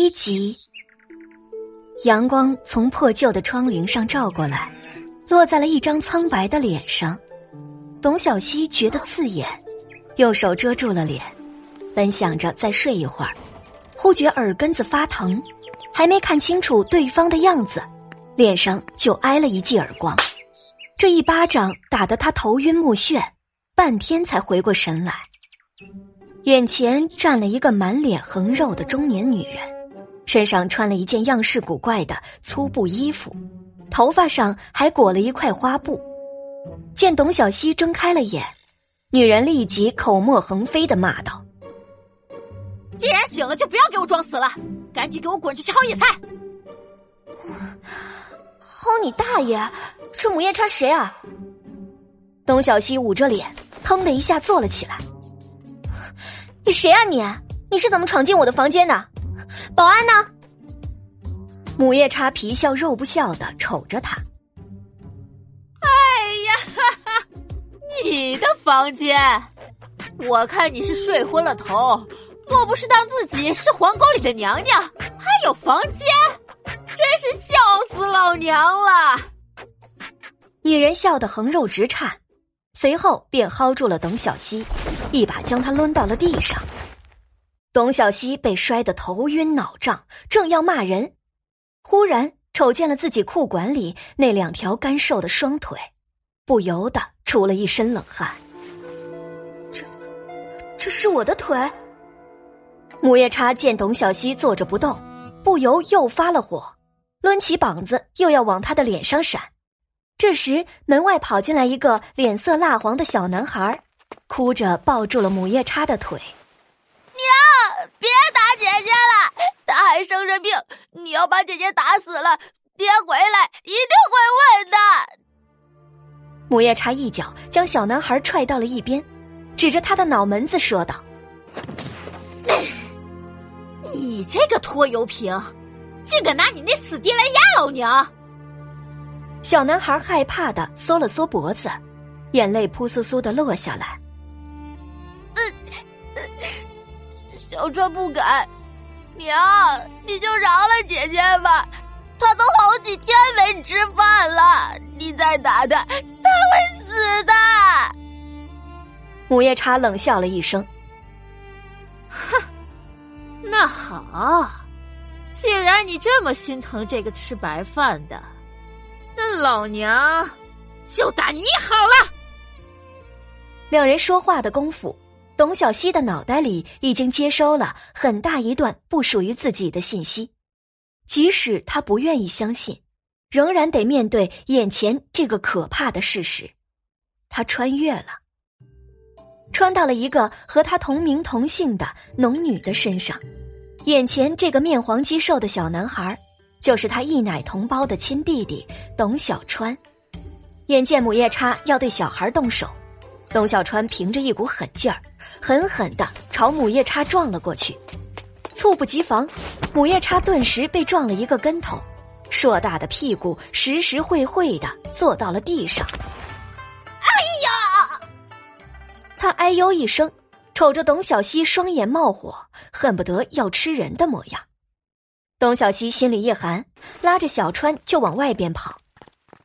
一集，阳光从破旧的窗棂上照过来，落在了一张苍白的脸上。董小希觉得刺眼，用手遮住了脸，本想着再睡一会儿，忽觉耳根子发疼，还没看清楚对方的样子，脸上就挨了一记耳光。这一巴掌打得他头晕目眩，半天才回过神来。眼前站了一个满脸横肉的中年女人，身上穿了一件样式古怪的粗布衣服，头发上还裹了一块花布。见董小希睁开了眼，女人立即口沫横飞的骂道：“既然醒了，就不要给我装死了，赶紧给我滚出去薅野菜！”“薅你大爷！这母夜叉谁啊？”董小希捂着脸，腾的一下坐了起来。你谁啊你？你是怎么闯进我的房间的？保安呢？母夜叉皮笑肉不笑的瞅着他。哎呀，哈哈，你的房间？我看你是睡昏了头，莫不是当自己是皇宫里的娘娘？还有房间？真是笑死老娘了！女人笑得横肉直颤。随后便薅住了董小希，一把将她抡到了地上。董小希被摔得头晕脑胀，正要骂人，忽然瞅见了自己裤管里那两条干瘦的双腿，不由得出了一身冷汗。这，这是我的腿。母夜叉见董小希坐着不动，不由又发了火，抡起膀子又要往他的脸上闪。这时，门外跑进来一个脸色蜡黄的小男孩，哭着抱住了母夜叉的腿。姐姐了，她还生着病，你要把姐姐打死了，爹回来一定会问的。母夜叉一脚将小男孩踹到了一边，指着他的脑门子说道：“你这个拖油瓶，竟敢拿你那死爹来压老娘！”小男孩害怕的缩了缩脖子，眼泪扑簌簌的落下来。小川不敢，娘，你就饶了姐姐吧，她都好几天没吃饭了，你再打她，她会死的。母夜叉冷笑了一声，哼，那好，既然你这么心疼这个吃白饭的。那老娘就打你好了。两人说话的功夫，董小希的脑袋里已经接收了很大一段不属于自己的信息，即使他不愿意相信，仍然得面对眼前这个可怕的事实。他穿越了，穿到了一个和他同名同姓的农女的身上。眼前这个面黄肌瘦的小男孩。就是他一奶同胞的亲弟弟董小川，眼见母夜叉要对小孩动手，董小川凭着一股狠劲儿，狠狠的朝母夜叉撞了过去。猝不及防，母夜叉顿时被撞了一个跟头，硕大的屁股实实惠惠的坐到了地上。哎呀！他哎呦一声，瞅着董小希双眼冒火，恨不得要吃人的模样。董小希心里一寒，拉着小川就往外边跑。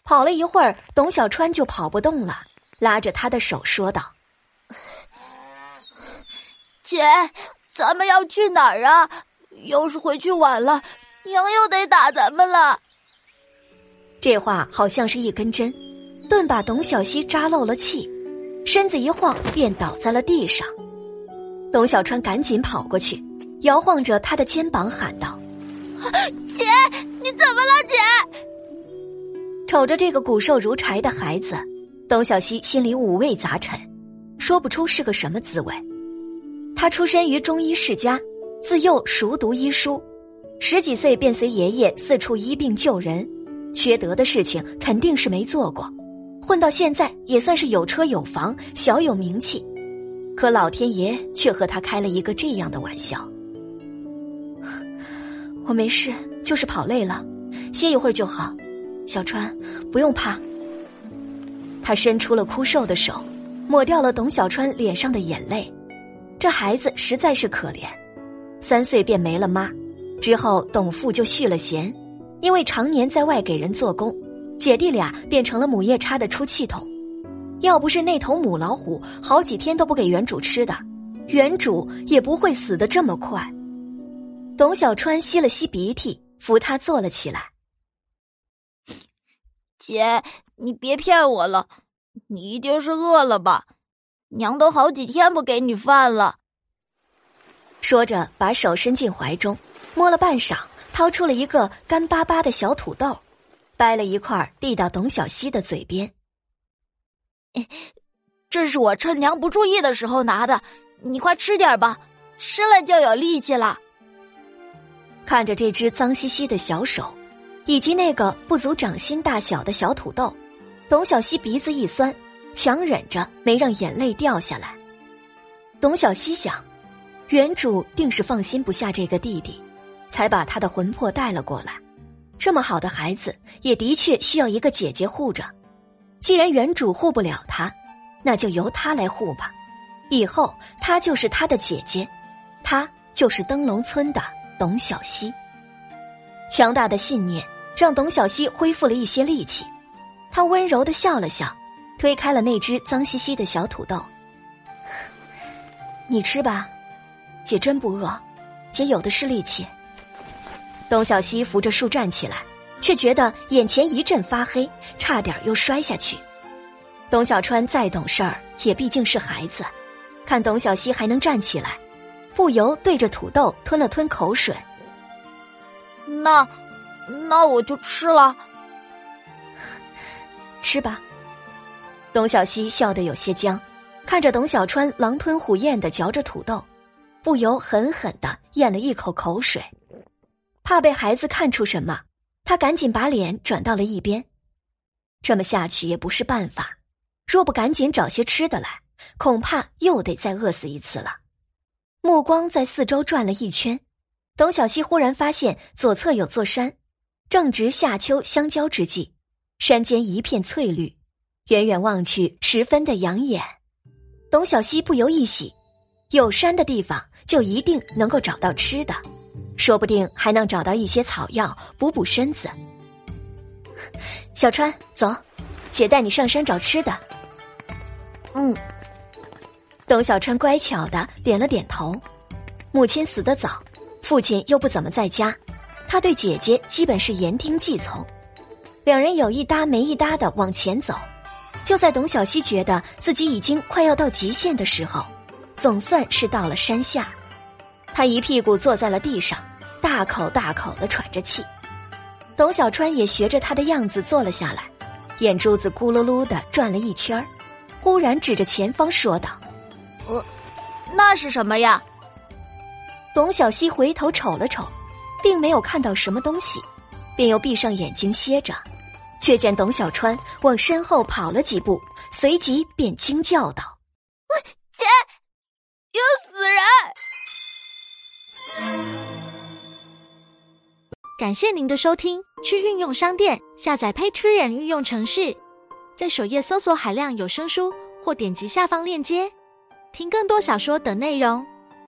跑了一会儿，董小川就跑不动了，拉着他的手说道：“姐，咱们要去哪儿啊？要是回去晚了，娘又得打咱们了。”这话好像是一根针，顿把董小希扎漏了气，身子一晃便倒在了地上。董小川赶紧跑过去，摇晃着他的肩膀喊道。姐，你怎么了，姐？瞅着这个骨瘦如柴的孩子，董小希心里五味杂陈，说不出是个什么滋味。他出身于中医世家，自幼熟读医书，十几岁便随爷爷四处医病救人，缺德的事情肯定是没做过。混到现在也算是有车有房，小有名气，可老天爷却和他开了一个这样的玩笑。我没事，就是跑累了，歇一会儿就好。小川，不用怕。他伸出了枯瘦的手，抹掉了董小川脸上的眼泪。这孩子实在是可怜，三岁便没了妈，之后，董父就续了弦，因为常年在外给人做工，姐弟俩变成了母夜叉的出气筒。要不是那头母老虎好几天都不给原主吃的，原主也不会死的这么快。董小川吸了吸鼻涕，扶他坐了起来。姐，你别骗我了，你一定是饿了吧？娘都好几天不给你饭了。说着，把手伸进怀中，摸了半晌，掏出了一个干巴巴的小土豆，掰了一块递到董小希的嘴边。这是我趁娘不注意的时候拿的，你快吃点吧，吃了就有力气了。看着这只脏兮兮的小手，以及那个不足掌心大小的小土豆，董小希鼻子一酸，强忍着没让眼泪掉下来。董小希想，原主定是放心不下这个弟弟，才把他的魂魄带了过来。这么好的孩子，也的确需要一个姐姐护着。既然原主护不了他，那就由他来护吧。以后他就是他的姐姐，他就是灯笼村的董小希。强大的信念让董小希恢复了一些力气，他温柔的笑了笑，推开了那只脏兮兮的小土豆。你吃吧，姐真不饿，姐有的是力气。董小希扶着树站起来。却觉得眼前一阵发黑，差点又摔下去。董小川再懂事儿，也毕竟是孩子，看董小希还能站起来，不由对着土豆吞了吞口水。那，那我就吃了。吃吧。董小希笑得有些僵，看着董小川狼吞虎咽的嚼着土豆，不由狠狠的咽了一口口水，怕被孩子看出什么。他赶紧把脸转到了一边，这么下去也不是办法。若不赶紧找些吃的来，恐怕又得再饿死一次了。目光在四周转了一圈，董小希忽然发现左侧有座山，正值夏秋相交之际，山间一片翠绿，远远望去十分的养眼。董小希不由一喜，有山的地方就一定能够找到吃的。说不定还能找到一些草药补补身子。小川，走，姐带你上山找吃的。嗯。董小川乖巧的点了点头。母亲死得早，父亲又不怎么在家，他对姐姐基本是言听计从。两人有一搭没一搭的往前走。就在董小希觉得自己已经快要到极限的时候，总算是到了山下。他一屁股坐在了地上，大口大口的喘着气。董小川也学着他的样子坐了下来，眼珠子咕噜噜的转了一圈忽然指着前方说道：“呃，那是什么呀？”董小希回头瞅了瞅，并没有看到什么东西，便又闭上眼睛歇着，却见董小川往身后跑了几步，随即便惊叫道：“姐，有死人！”感谢您的收听，去运用商店下载 Patreon 运用城市，在首页搜索海量有声书，或点击下方链接听更多小说等内容。